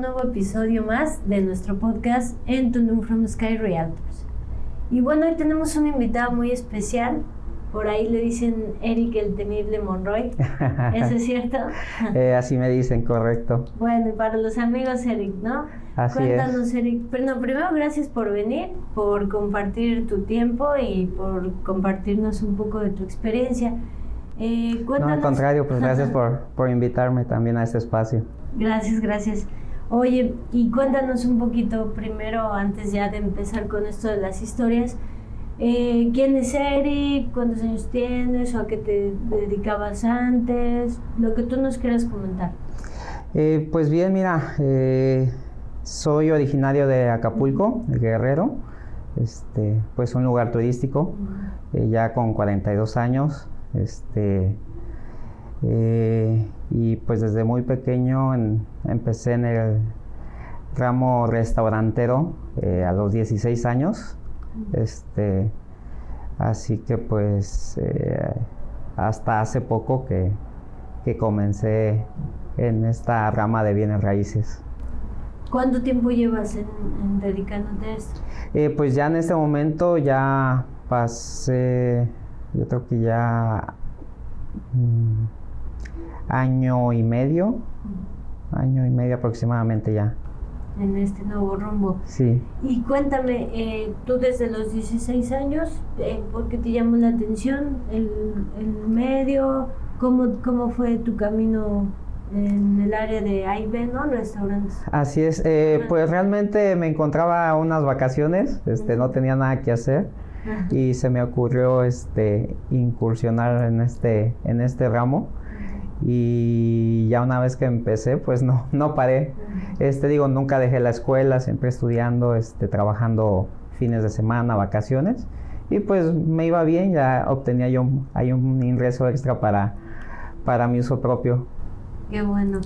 un nuevo episodio más de nuestro podcast en Tulum from Sky Realtors. Y bueno, hoy tenemos un invitado muy especial. Por ahí le dicen Eric el temible Monroy. ¿Eso es cierto? Eh, así me dicen, correcto. Bueno, y para los amigos Eric, ¿no? Así Cuéntanos, Eric. Pero no, primero gracias por venir, por compartir tu tiempo y por compartirnos un poco de tu experiencia. Eh, no, al contrario, pues gracias por, por invitarme también a este espacio. Gracias, gracias. Oye, y cuéntanos un poquito primero, antes ya de empezar con esto de las historias, eh, ¿quién es Eric? ¿Cuántos años tienes? ¿O a qué te dedicabas antes? Lo que tú nos quieras comentar. Eh, pues bien, mira, eh, soy originario de Acapulco, de Guerrero, este, pues un lugar turístico, ya con 42 años, este, y pues desde muy pequeño empecé en el ramo restaurantero eh, a los 16 años. Este, así que pues eh, hasta hace poco que, comencé en esta rama de bienes raíces. ¿Cuánto tiempo llevas en, dedicándote a esto? Eh, pues ya en este momento ya pasé, yo creo que ya... Mm, año y medio, año y medio aproximadamente ya. En este nuevo rumbo. Sí. Y cuéntame, eh, tú desde los 16 años, eh, ¿por qué te llamó la atención el, el medio? ¿Cómo, ¿Cómo fue tu camino en el área de AIB, ¿no? Restaurantes. Así es, eh, pues realmente me encontraba unas vacaciones, este, no tenía nada que hacer y se me ocurrió este incursionar en este en este ramo y ya una vez que empecé pues no, no paré. Este digo, nunca dejé la escuela, siempre estudiando, este, trabajando fines de semana, vacaciones y pues me iba bien, ya obtenía yo hay un ingreso extra para, para mi uso propio. Qué bueno.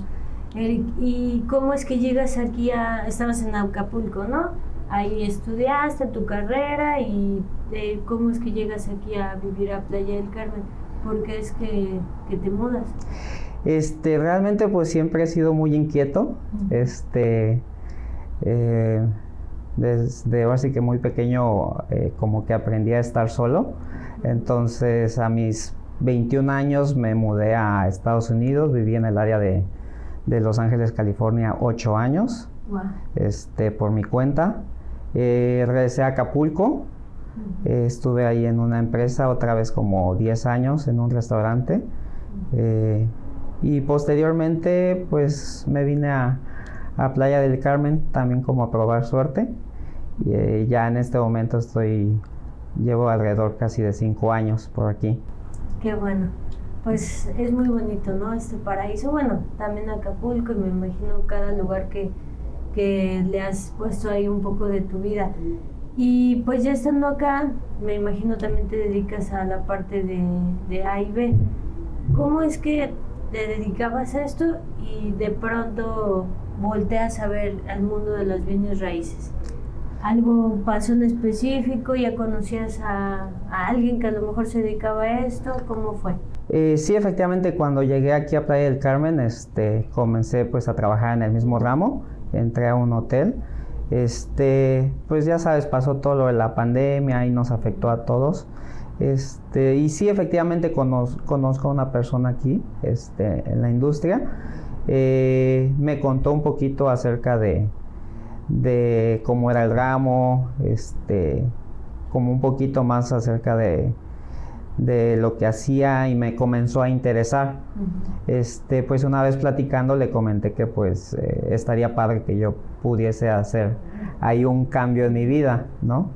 Eric, ¿y cómo es que llegas aquí a, estabas en Acapulco, ¿no? Ahí estudiaste tu carrera y eh, cómo es que llegas aquí a vivir a Playa del Carmen. ¿Por qué es que, te mudas? Este, realmente pues siempre he sido muy inquieto. Este, eh, desde así que muy pequeño eh, como que aprendí a estar solo. Entonces a mis 21 años me mudé a Estados Unidos, viví en el área de, Los Ángeles, California, 8 años, este, por mi cuenta. Eh, regresé a Acapulco, eh, estuve ahí en una empresa otra vez como 10 años en un restaurante. Eh, y posteriormente pues me vine a, Playa del Carmen también como a probar suerte. Y eh, ya en este momento estoy, llevo alrededor casi de 5 años por aquí. Qué bueno. Pues es muy bonito, ¿no? Este paraíso. Bueno, también Acapulco y me imagino cada lugar que, que le has puesto ahí un poco de tu vida. Y pues ya estando acá, me imagino también te dedicas a la parte de, de A y B. ¿Cómo es que te dedicabas a esto y de pronto volteas a ver al mundo de los bienes raíces? ¿Algo pasó en específico? ¿Ya conocías a, a alguien que a lo mejor se dedicaba a esto? ¿Cómo fue? Eh, sí, efectivamente, cuando llegué aquí a Playa del Carmen, este, comencé pues a trabajar en el mismo ramo, entré a un hotel este, pues ya sabes, pasó todo lo de la pandemia y nos afectó a todos. Este, y sí, efectivamente conozco, a una persona aquí este, en la industria. Eh, me contó un poquito acerca de, de cómo era el ramo, este, como un poquito más acerca de, de lo que hacía y me comenzó a interesar. Este, pues una vez platicando le comenté que pues eh, estaría padre que yo pudiese hacer ahí un cambio en mi vida, ¿no?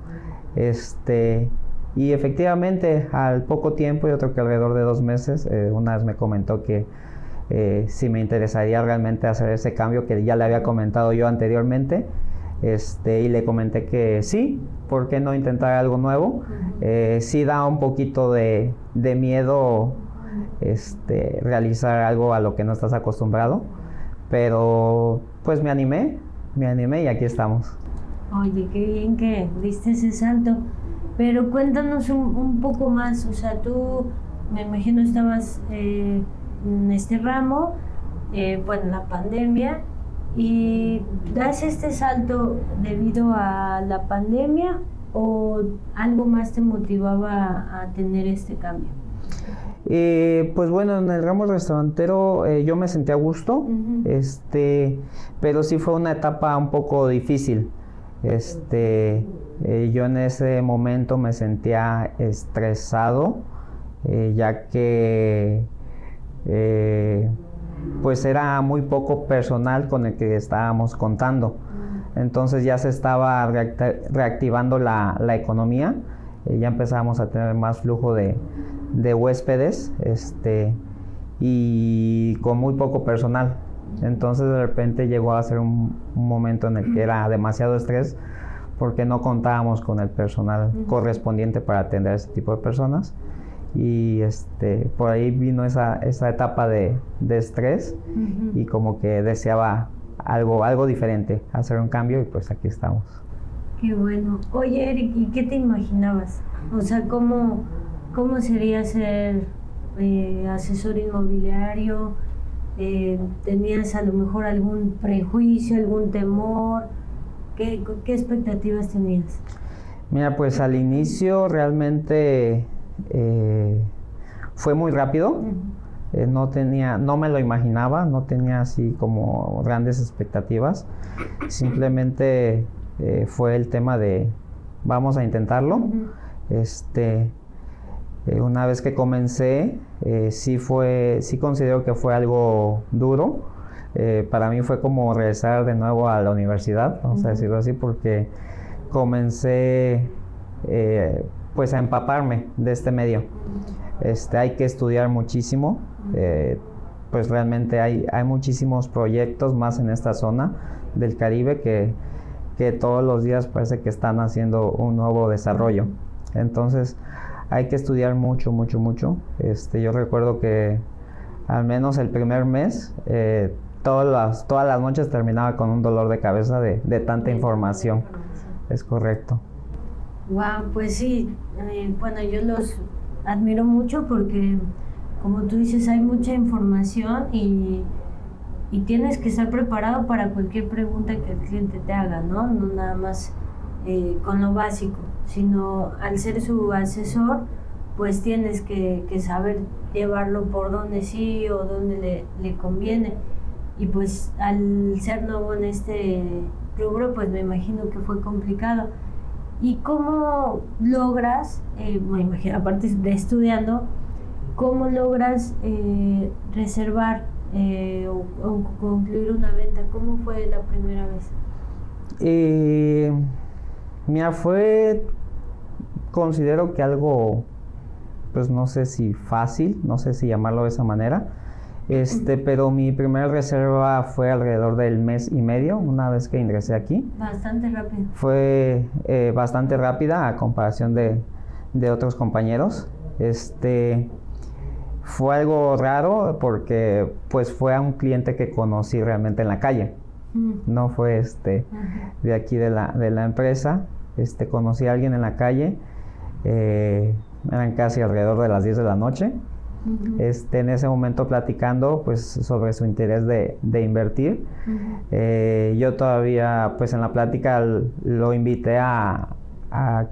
Este, y efectivamente al poco tiempo, yo creo que alrededor de dos meses, eh, una vez me comentó que eh, si me interesaría realmente hacer ese cambio que ya le había comentado yo anteriormente, este, y le comenté que sí, ¿por qué no intentar algo nuevo? Eh, sí da un poquito de, miedo este, realizar algo a lo que no estás acostumbrado, pero pues me animé, me animé y aquí estamos. Oye, qué bien que diste ese salto, pero cuéntanos un, poco más, o sea, tú me imagino estabas eh, en este ramo, eh, bueno, la pandemia, ¿Y das este salto debido a la pandemia o algo más te motivaba a tener este cambio? Eh, pues bueno, en el ramo restaurantero eh, yo me sentía a gusto, este, pero sí fue una etapa un poco difícil. Este, eh, yo en ese momento me sentía estresado, ya que pues era muy poco personal con el que estábamos contando. Entonces ya se estaba reactivando la, la economía, ya empezábamos a tener más flujo de, de huéspedes este, y con muy poco personal. Entonces de repente llegó a ser un, momento en el que era demasiado estrés porque no contábamos con el personal correspondiente para atender a ese tipo de personas. Y este, por ahí vino esa, esa etapa de, de estrés y como que deseaba algo, algo diferente, hacer un cambio y pues aquí estamos. Qué bueno. Oye, Eric, ¿y qué te imaginabas? O sea, ¿cómo, ¿Cómo sería ser eh, asesor inmobiliario? Eh, ¿Tenías a lo mejor algún prejuicio, algún temor? ¿Qué, expectativas tenías? Mira, pues al inicio realmente eh, fue muy rápido. no tenía, no me lo imaginaba, no tenía así como grandes expectativas. Simplemente fue el tema de vamos a intentarlo. Este, eh, una vez que comencé, eh, sí fue, sí considero que fue algo duro. Eh, para mí fue como regresar de nuevo a la universidad, vamos a decirlo así, porque comencé pues a empaparme de este medio. Este, hay que estudiar muchísimo, pues realmente hay, hay muchísimos proyectos más en esta zona del Caribe que, que todos los días parece que están haciendo un nuevo desarrollo. Entonces, hay que estudiar mucho, mucho, mucho. Este, yo recuerdo que al menos el primer mes, eh, todas, las, todas las noches terminaba con un dolor de cabeza de, tanta información. Es correcto. Wow, pues sí, eh, bueno, yo los admiro mucho porque, como tú dices, hay mucha información y, y tienes que estar preparado para cualquier pregunta que el cliente te haga, ¿no? No nada más eh, con lo básico, sino al ser su asesor, pues tienes que, saber llevarlo por donde sí o donde le, conviene. Y pues al ser nuevo en este rubro, pues me imagino que fue complicado. ¿Y cómo logras, eh, me imagino, aparte de estudiando, cómo logras eh, reservar o, o, concluir una venta? ¿Cómo fue la primera vez? Mira, fue, considero que algo, pues no sé si fácil, no sé si llamarlo de esa manera, este, pero mi primera reserva fue alrededor del mes y medio, una vez que ingresé aquí. Bastante rápido. Fue eh, bastante rápida a comparación de, de otros compañeros. Este, fue algo raro porque pues fue a un cliente que conocí realmente en la calle. Mm. No fue este de aquí de la, de la empresa. Este, conocí a alguien en la calle, eh, eran casi alrededor de las 10 de la noche. este, en ese momento platicando pues sobre su interés de, invertir. Eh, yo todavía pues en la plática lo invité a,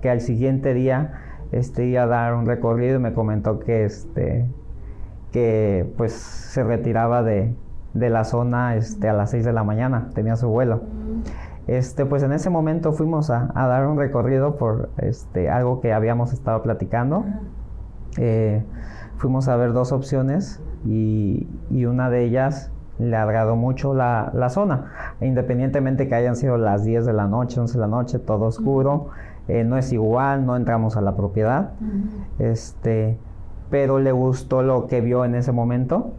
que al siguiente día este, iba a dar un recorrido y me comentó que, este, que pues se retiraba de, la zona este, a las 6 de la mañana, tenía su vuelo. Este, pues en ese momento fuimos a, dar un recorrido por este, algo que habíamos estado platicando. Eh, fuimos a ver dos opciones y, una de ellas le agradó mucho la, zona, independientemente que hayan sido las 10 de la noche, 11 de la noche, todo oscuro, eh, no es igual, no entramos a la propiedad, este, pero le gustó lo que vio en ese momento.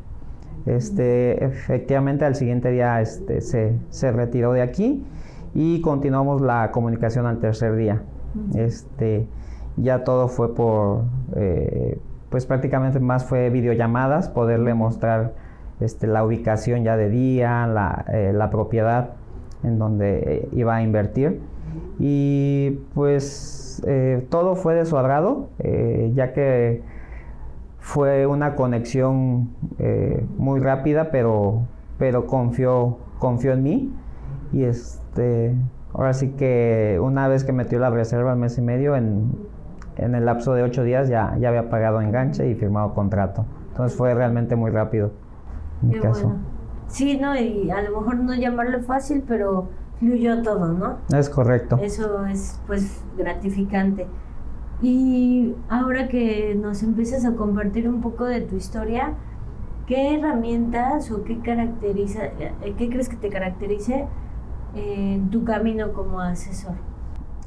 Este, efectivamente al siguiente día este, se, se retiró de aquí y continuamos la comunicación al tercer día. Este, ya todo fue por, eh, pues prácticamente más fue videollamadas, poderle mostrar este, la ubicación ya de día, la, eh, la propiedad en donde eh, iba a invertir. Y pues todo fue de su agrado, ya que fue una conexión muy rápida, pero, pero confió confió en mí y este, ahora sí que una vez que metió la reserva al mes y medio, en, en el lapso de ocho días ya, ya había pagado enganche y firmado contrato. Entonces fue realmente muy rápido. En mi Qué caso. bueno. Sí, ¿no? Y a lo mejor no llamarlo fácil, pero fluyó todo, ¿no? Es correcto. Eso es pues gratificante. Y ahora que nos empiezas a compartir un poco de tu historia, ¿qué herramientas o qué caracteriza, eh, qué crees que te caracterice en tu camino como asesor?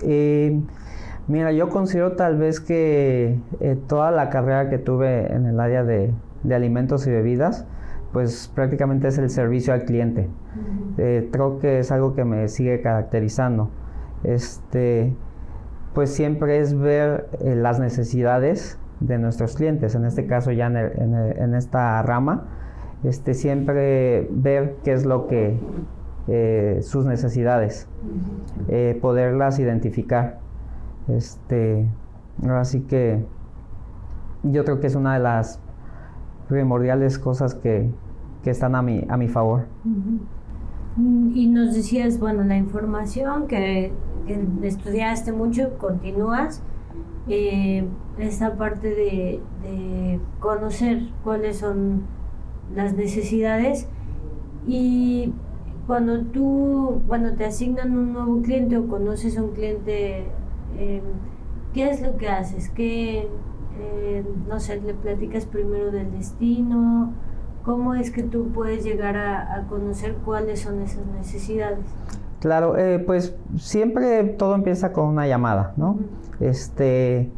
Eh, mira, yo considero tal vez que eh, toda la carrera que tuve en el área de, de alimentos y bebidas, pues prácticamente es el servicio al cliente. Eh, creo que es algo que me sigue caracterizando. Este, pues siempre es ver eh, las necesidades de nuestros clientes, en este caso ya en, el- en el- en esta rama, este, siempre ver qué es lo que eh, sus necesidades, eh, poderlas identificar. Este, ahora sí que yo creo que es una de las primordiales cosas que, que están a mi, a mi favor. Mm, Y nos decías, bueno, la información que, que estudiaste mucho, continúas, eh, esta parte de, de conocer cuáles son las necesidades y cuando tú, cuando te asignan un nuevo cliente o conoces a un cliente, eh, ¿qué es lo que haces? ¿Qué, eh, no sé, le platicas primero del destino? ¿Cómo es que tú puedes llegar a, a conocer cuáles son esas necesidades? Claro, eh, pues siempre todo empieza con una llamada, ¿no? Este,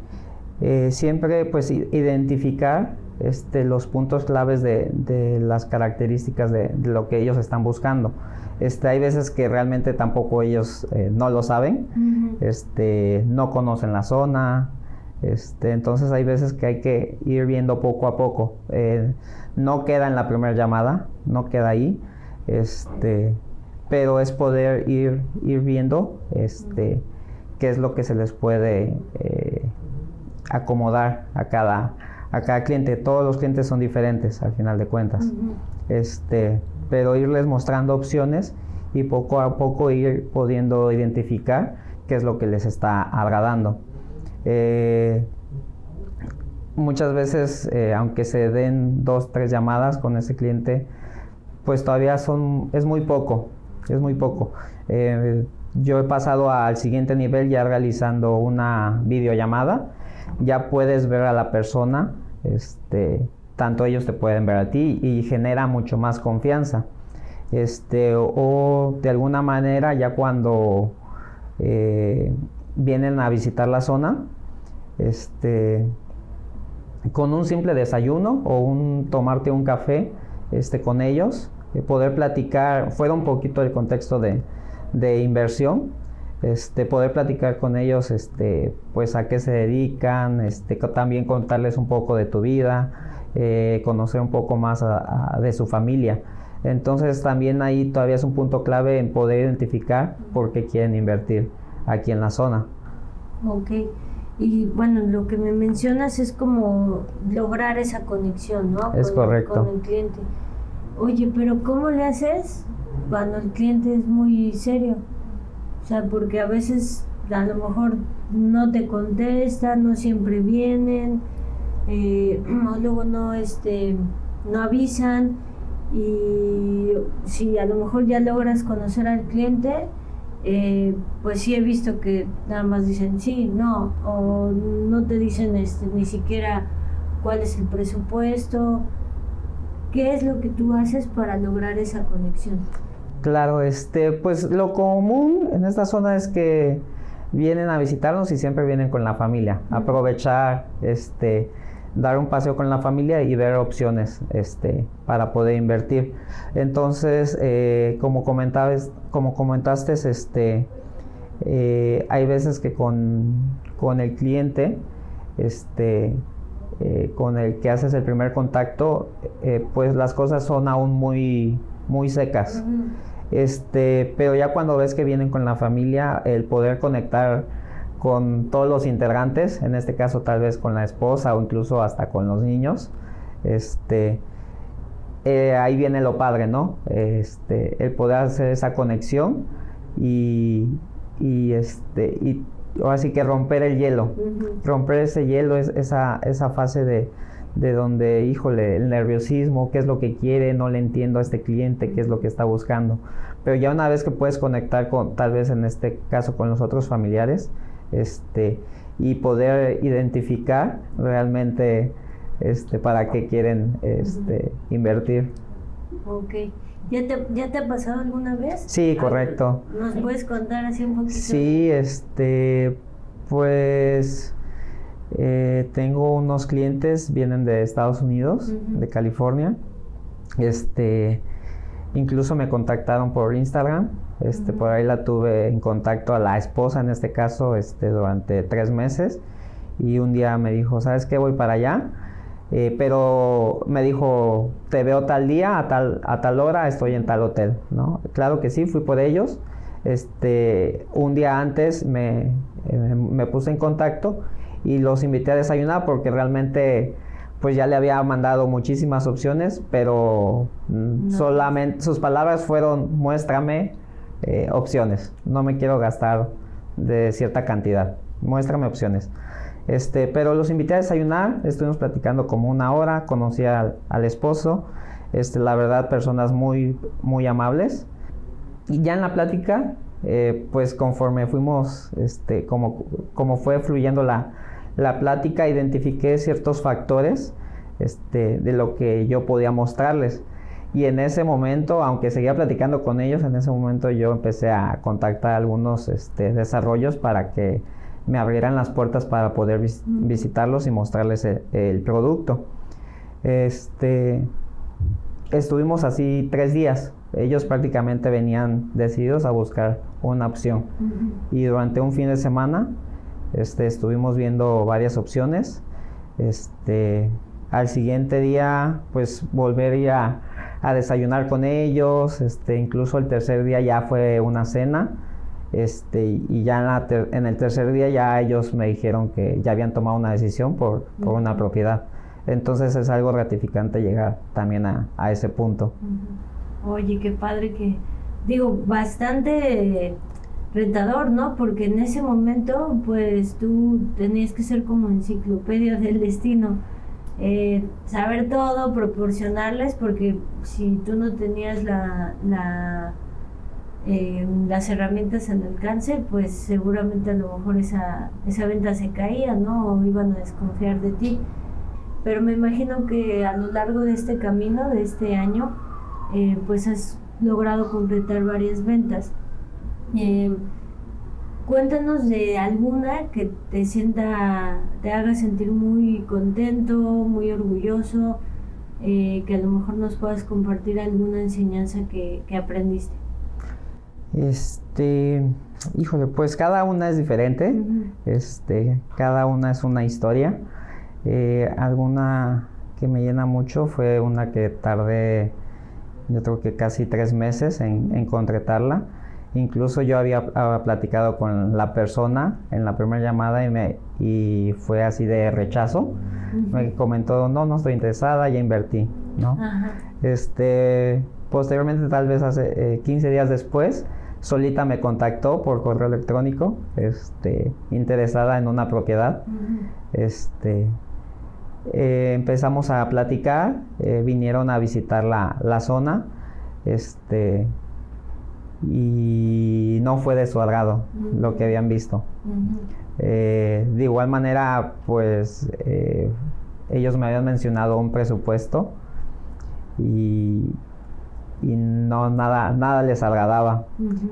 eh, siempre pues identificar este, los puntos claves de, de las características de, de lo que ellos están buscando. Este, hay veces que realmente tampoco ellos eh, no lo saben, este, no conocen la zona, este, entonces hay veces que hay que ir viendo poco a poco. Eh, no queda en la primera llamada, no queda ahí, este, pero es poder ir, ir viendo este, qué es lo que se les puede eh, acomodar a cada, a cada cliente. Todos los clientes son diferentes al final de cuentas. Este, pero irles mostrando opciones y poco a poco ir pudiendo identificar qué es lo que les está agradando. Eh, muchas veces, eh, aunque se den dos, tres llamadas con ese cliente, pues todavía son, es muy poco, es muy poco. Eh, yo he pasado al siguiente nivel ya realizando una videollamada, ya puedes ver a la persona, este, tanto ellos te pueden ver a ti y genera mucho más confianza. Este, o, de alguna manera ya cuando eh, vienen a visitar la zona, este, con un simple desayuno o un tomarte un café este, con ellos, eh, poder platicar, fuera un poquito el contexto de, de inversión, este, poder platicar con ellos, este, pues a qué se dedican, este, también contarles un poco de tu vida, eh, conocer un poco más a- a- de su familia. Entonces también ahí todavía es un punto clave en poder identificar por qué quieren invertir aquí en la zona. Ok. Y bueno, lo que me mencionas es como lograr esa conexión, ¿no? Es Con- correcto. Con el cliente. Oye, pero ¿cómo le haces cuando el cliente es muy serio? O sea, porque a veces a lo mejor no te contestan, no siempre vienen, eh, luego no, este, no avisan y si a lo mejor ya logras conocer al cliente, eh, pues sí he visto que nada más dicen sí, no, o no te dicen este, ni siquiera cuál es el presupuesto. ¿Qué es lo que tú haces para lograr esa conexión? Claro, este, pues lo común en esta zona es que vienen a visitarnos y siempre vienen con la familia. Aprovechar, este, dar un paseo con la familia y ver opciones, este, para poder invertir. Entonces, eh, como comentabas, como comentaste, este, eh, hay veces que con, con el cliente, este, eh, con el que haces el primer contacto, pues las cosas son aún muy, muy secas. Este, pero ya cuando ves que vienen con la familia, el poder conectar con todos los integrantes, en este caso tal vez con la esposa o incluso hasta con los niños, este, eh, ahí viene lo padre, ¿no? Este, el poder hacer esa conexión y, y este, y así que romper el hielo, romper ese hielo, es, esa, esa fase de, de donde, híjole, el nerviosismo, qué es lo que quiere, no le entiendo a este cliente, qué es lo que está buscando. Pero ya una vez que puedes conectar con, tal vez en este caso, con los otros familiares, este, y poder identificar realmente este, para qué quieren este, invertir. Ok. ¿Ya te, ¿Ya te ha pasado alguna vez? Sí, correcto. ¿Nos puedes contar así un poquito? Sí, este, pues eh, tengo unos clientes, vienen de Estados Unidos, de California. Este, incluso me contactaron por Instagram. Este, por ahí la tuve en contacto a la esposa en este caso, este, durante tres meses. Y un día me dijo, ¿sabes qué? Voy para allá eh, pero me dijo, te veo tal día, a tal, a tal hora, estoy en tal hotel, ¿no? Claro que sí, fui por ellos. Este, un día antes me, eh, me puse en contacto y los invité a desayunar porque realmente pues ya le había mandado muchísimas opciones, pero mm, solamente sus palabras fueron muéstrame eh, opciones, no me quiero gastar de cierta cantidad, muéstrame opciones. Este, pero los invité a desayunar, estuvimos platicando como una hora, conocí al, esposo, este, la verdad, personas muy, muy amables. Y ya en la plática, eh, pues conforme fuimos, este, como, como fue fluyendo la, la plática, identifiqué ciertos factores este, de lo que yo podía mostrarles. Y en ese momento, aunque seguía platicando con ellos, en ese momento yo empecé a contactar algunos este, desarrollos para que me abrieran las puertas para poder visitarlos y mostrarles el, producto. Este, estuvimos así tres días. Ellos prácticamente venían decididos a buscar una opción. Y durante un fin de semana este, estuvimos viendo varias opciones. Este, al siguiente día, pues volver a, a desayunar con ellos. Este, incluso el tercer día ya fue una cena este, y ya en, el tercer día ya ellos me dijeron que ya habían tomado una decisión por, una propiedad. Entonces es algo gratificante llegar también a, ese punto. Oye, qué padre que, digo, bastante rentador, ¿no? Porque en ese momento, pues tú tenías que ser como enciclopedia del destino. Eh, saber todo, proporcionarles, porque si tú no tenías la eh, las herramientas al alcance, pues seguramente a lo mejor esa, esa venta se caía, ¿no? O iban a desconfiar de ti. Pero me imagino que a lo largo de este camino, de este año, eh, pues has logrado completar varias ventas. Eh, cuéntanos de alguna que te sienta, te haga sentir muy contento, muy orgulloso, que a lo mejor nos puedas compartir alguna enseñanza que, que aprendiste. Este, híjole, pues cada una es diferente. Este, cada una es una historia. Eh, alguna que me llena mucho fue una que tardé, yo creo que casi tres meses en, concretarla. Incluso yo había, platicado con la persona en la primera llamada y, me, y fue así de rechazo. Me comentó, no, no estoy interesada, ya invertí, ¿no? Este, posteriormente, tal vez hace 15 eh, días después, solita me contactó por correo electrónico, este, interesada en una propiedad. Este, eh, empezamos a platicar, eh, vinieron a visitar la, zona, este, y no fue de su agrado lo que habían visto. Eh, de igual manera, pues ellos me habían mencionado un presupuesto y y no nada nada les agradaba.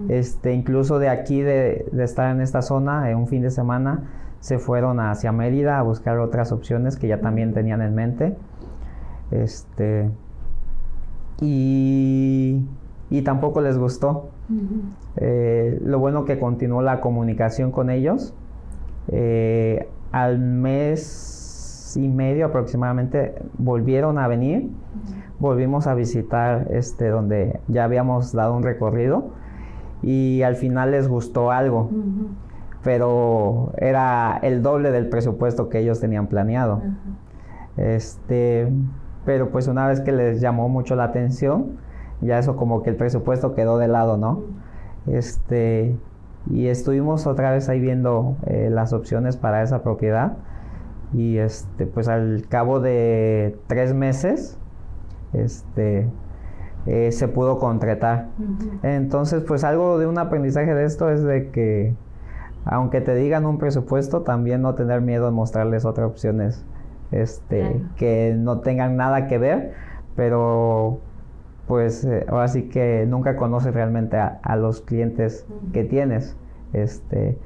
Este incluso de aquí de, estar en esta zona en un fin de semana se fueron hacia Mérida a buscar otras opciones que ya también tenían en mente. Este y, y tampoco les gustó. Eh, lo bueno que continuó la comunicación con ellos. Eh, al mes y medio aproximadamente volvieron a venir. Volvimos a visitar este donde ya habíamos dado un recorrido y al final les gustó algo. Pero era el doble del presupuesto que ellos tenían planeado. Este pero pues una vez que les llamó mucho la atención, ya eso como que el presupuesto quedó de lado, ¿no? Este, y estuvimos otra vez ahí viendo eh, las opciones para esa propiedad y este, pues al cabo de tres meses, este, eh, se pudo concretar. Entonces, pues algo de un aprendizaje de esto es de que aunque te digan un presupuesto, también no tener miedo de mostrarles otras opciones este, que no tengan nada que ver, pero pues eh, ahora sí que nunca conoces realmente a, los clientes que tienes. Este,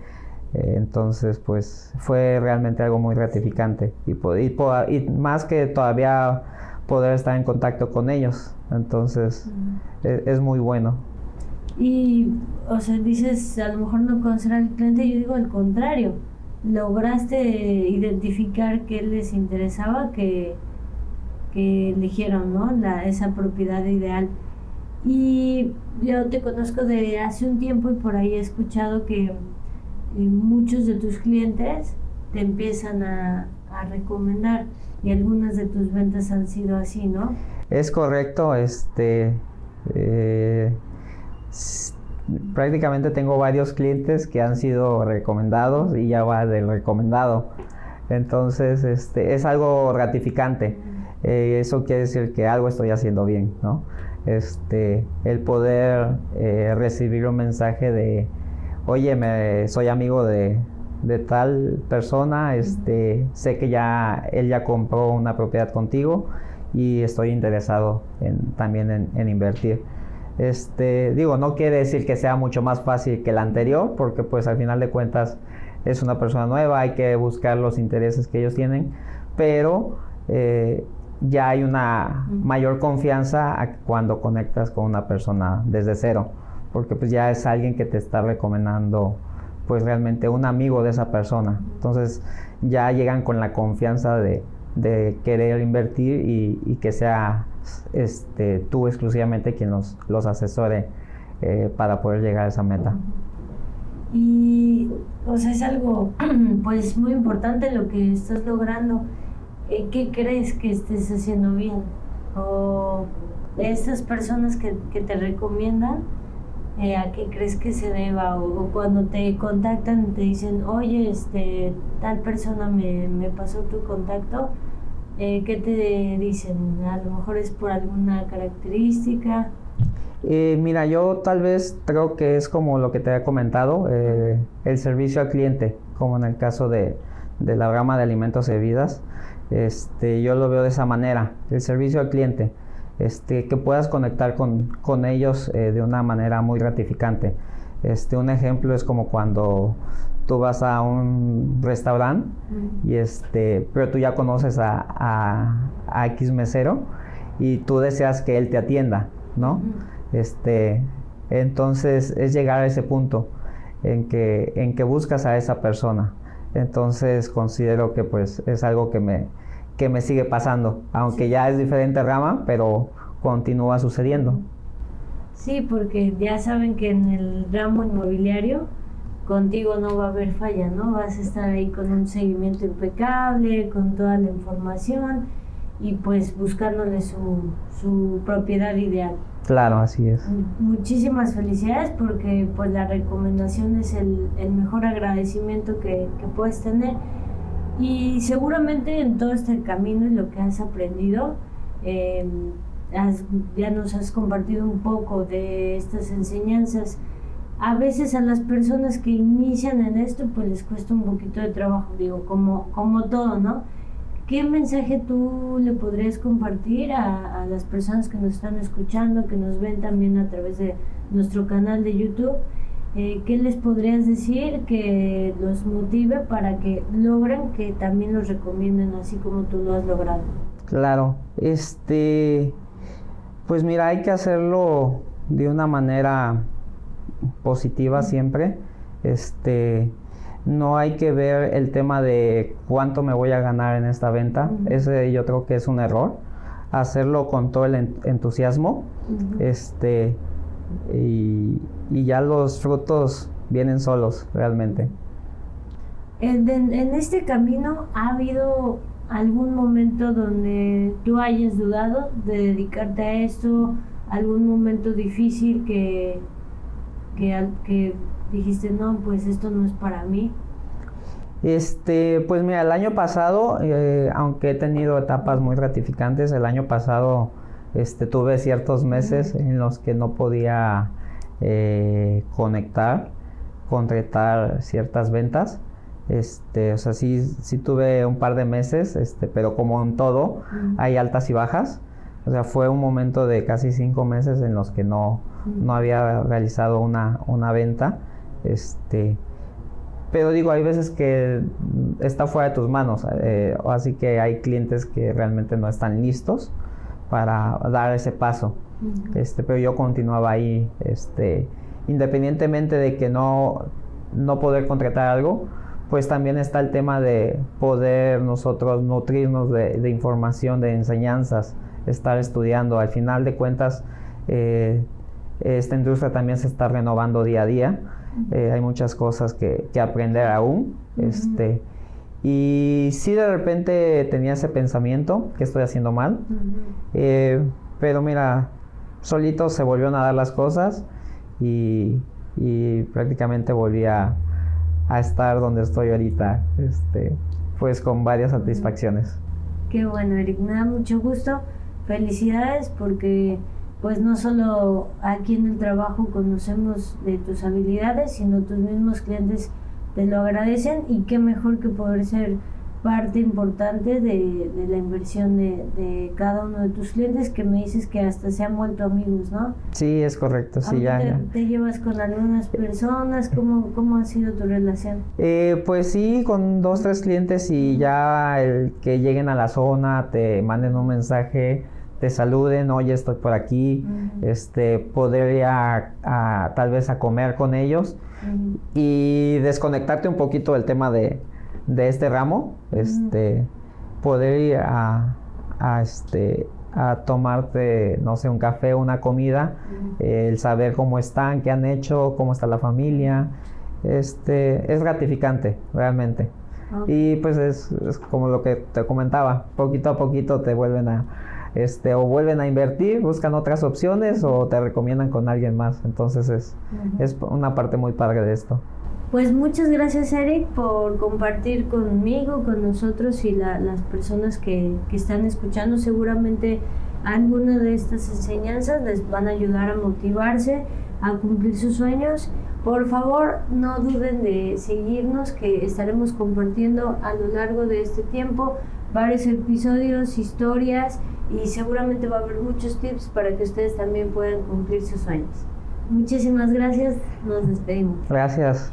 eh, entonces, pues fue realmente algo muy gratificante y, y, más que todavía poder estar en contacto con ellos. Entonces, e, es, muy bueno. Y, o sea, dices, a lo mejor no conocer al cliente, yo digo al contrario, lograste identificar qué les interesaba que, que eligieron, ¿no? La, esa propiedad ideal. Y yo te conozco de hace un tiempo y por ahí he escuchado que eh, muchos de tus clientes te empiezan a, a recomendar y algunas de tus ventas han sido así, ¿no? Es correcto, este eh, prácticamente tengo varios clientes que han sido recomendados y ya va del recomendado. Entonces, este, es algo gratificante. Eh, eso quiere decir que algo estoy haciendo bien, ¿no? Este, el poder eh, recibir un mensaje de, oye, me, soy amigo de, de tal persona, este, sé que ya él ya compró una propiedad contigo y estoy interesado en, también en, invertir. Este, digo, no quiere decir que sea mucho más fácil que el anterior, porque pues al final de cuentas es una persona nueva, hay que buscar los intereses que ellos tienen, pero eh, ya hay una mayor confianza cuando conectas con una persona desde cero, porque pues ya es alguien que te está recomendando pues realmente un amigo de esa persona. Entonces ya llegan con la confianza de, querer invertir y, que sea este, tú exclusivamente quien los, los asesore eh, para poder llegar a esa meta. Y, o sea, es algo pues muy importante lo que estás logrando. Eh, ¿Qué crees que estés haciendo bien? O estas personas que, que te recomiendan, eh, a qué crees que se deba o, cuando te contactan te dicen oye este tal persona me, me pasó tu contacto eh, ¿qué te dicen? a lo mejor es por alguna característica eh, mira yo tal vez creo que es como lo que te había comentado el servicio al cliente como en el caso de, de la gama de alimentos y bebidas este, yo lo veo de esa manera el servicio al cliente este, que puedas conectar con, ellos eh, de una manera muy gratificante. Este, un ejemplo es como cuando tú vas a un restaurante y este, pero tú ya conoces a, a, X mesero y tú deseas que él te atienda, ¿no? Este, entonces es llegar a ese punto en que, en que buscas a esa persona. Entonces considero que pues es algo que me, que me sigue pasando, aunque ya es diferente rama, pero continúa sucediendo. Sí, porque ya saben que en el ramo inmobiliario contigo no va a haber falla, ¿no? Vas a estar ahí con un seguimiento impecable, con toda la información y pues buscándole su, su propiedad ideal. Claro, así es. Muchísimas felicidades porque pues la recomendación es el, el mejor agradecimiento que, que puedes tener y seguramente en todo este camino y lo que has aprendido, em, ya nos has compartido un poco de estas enseñanzas. A veces a las personas que inician en esto, pues les cuesta un poquito de trabajo, digo, como, como todo, ¿no? ¿Qué mensaje tú le podrías compartir a, las personas que nos están escuchando, que nos ven también a través de nuestro canal de YouTube? Eh, ¿qué les podrías decir que los motive para que logren que también los recomienden así como tú lo has logrado? Claro, este, pues mira, hay que hacerlo de una manera positiva siempre. Este, no hay que ver el tema de cuánto me voy a ganar en esta venta. Ese yo creo que es un error. Hacerlo con todo el entusiasmo. Este, y, ya los frutos vienen solos realmente. En, este camino ha habido algún momento donde tú hayas dudado de dedicarte a esto, algún momento difícil que, que, que dijiste, no, pues esto no es para mí. Este, pues mira, el año pasado, eh, aunque he tenido etapas muy gratificantes, el año pasado este, tuve ciertos meses en los que no podía eh, conectar, concretar ciertas ventas. Este, o sea, sí, sí tuve un par de meses, este, pero como en todo, hay altas y bajas. O sea, fue un momento de casi cinco meses en los que no, no había realizado una, una venta. Este, pero digo, hay veces que está fuera de tus manos, eh, así que hay clientes que realmente no están listos para dar ese paso. este, pero yo continuaba ahí, este, independientemente de que no, no poder contratar algo, pues también está el tema de poder nosotros nutrirnos de, información, de enseñanzas, estar estudiando. Al final de cuentas, eh, esta industria también se está renovando día a día. Eh, hay muchas cosas que, aprender aún. este, y sí de repente tenía ese pensamiento que estoy haciendo mal. Eh, pero mira, solito se volvieron a dar las cosas y, prácticamente volví a, estar donde estoy ahorita, este, pues con varias satisfacciones. Qué bueno, Eric, me da mucho gusto. Felicidades porque pues no solo aquí en el trabajo conocemos de tus habilidades, sino tus mismos clientes te lo agradecen y qué mejor que poder ser parte importante de, la inversión de, cada uno de tus clientes que me dices que hasta se han vuelto amigos, ¿no? Sí, es correcto, sí, ya te, te, llevas con algunas personas? ¿Cómo, cómo ha sido tu relación? Eh, pues sí, con dos, tres clientes y ya el que lleguen a la zona, te manden un mensaje, te saluden, oye, estoy por aquí, este, poder ir a, tal vez a comer con ellos y desconectarte un poquito del tema de, este ramo, este, poder ir a, este, a tomarte, no sé, un café, una comida, el saber cómo están, qué han hecho, cómo está la familia, este, es gratificante, realmente. Y pues es, es, como lo que te comentaba, poquito a poquito te vuelven a, este, o vuelven a invertir, buscan otras opciones o te recomiendan con alguien más. Entonces es, es una parte muy padre de esto. Pues muchas gracias Eric por compartir conmigo, con nosotros y las personas que, que están escuchando. Seguramente algunas de estas enseñanzas les van a ayudar a motivarse, a cumplir sus sueños. Por favor, no duden de seguirnos, que estaremos compartiendo a lo largo de este tiempo varios episodios, historias y seguramente va a haber muchos tips para que ustedes también puedan cumplir sus sueños. Muchísimas gracias, nos despedimos. Gracias.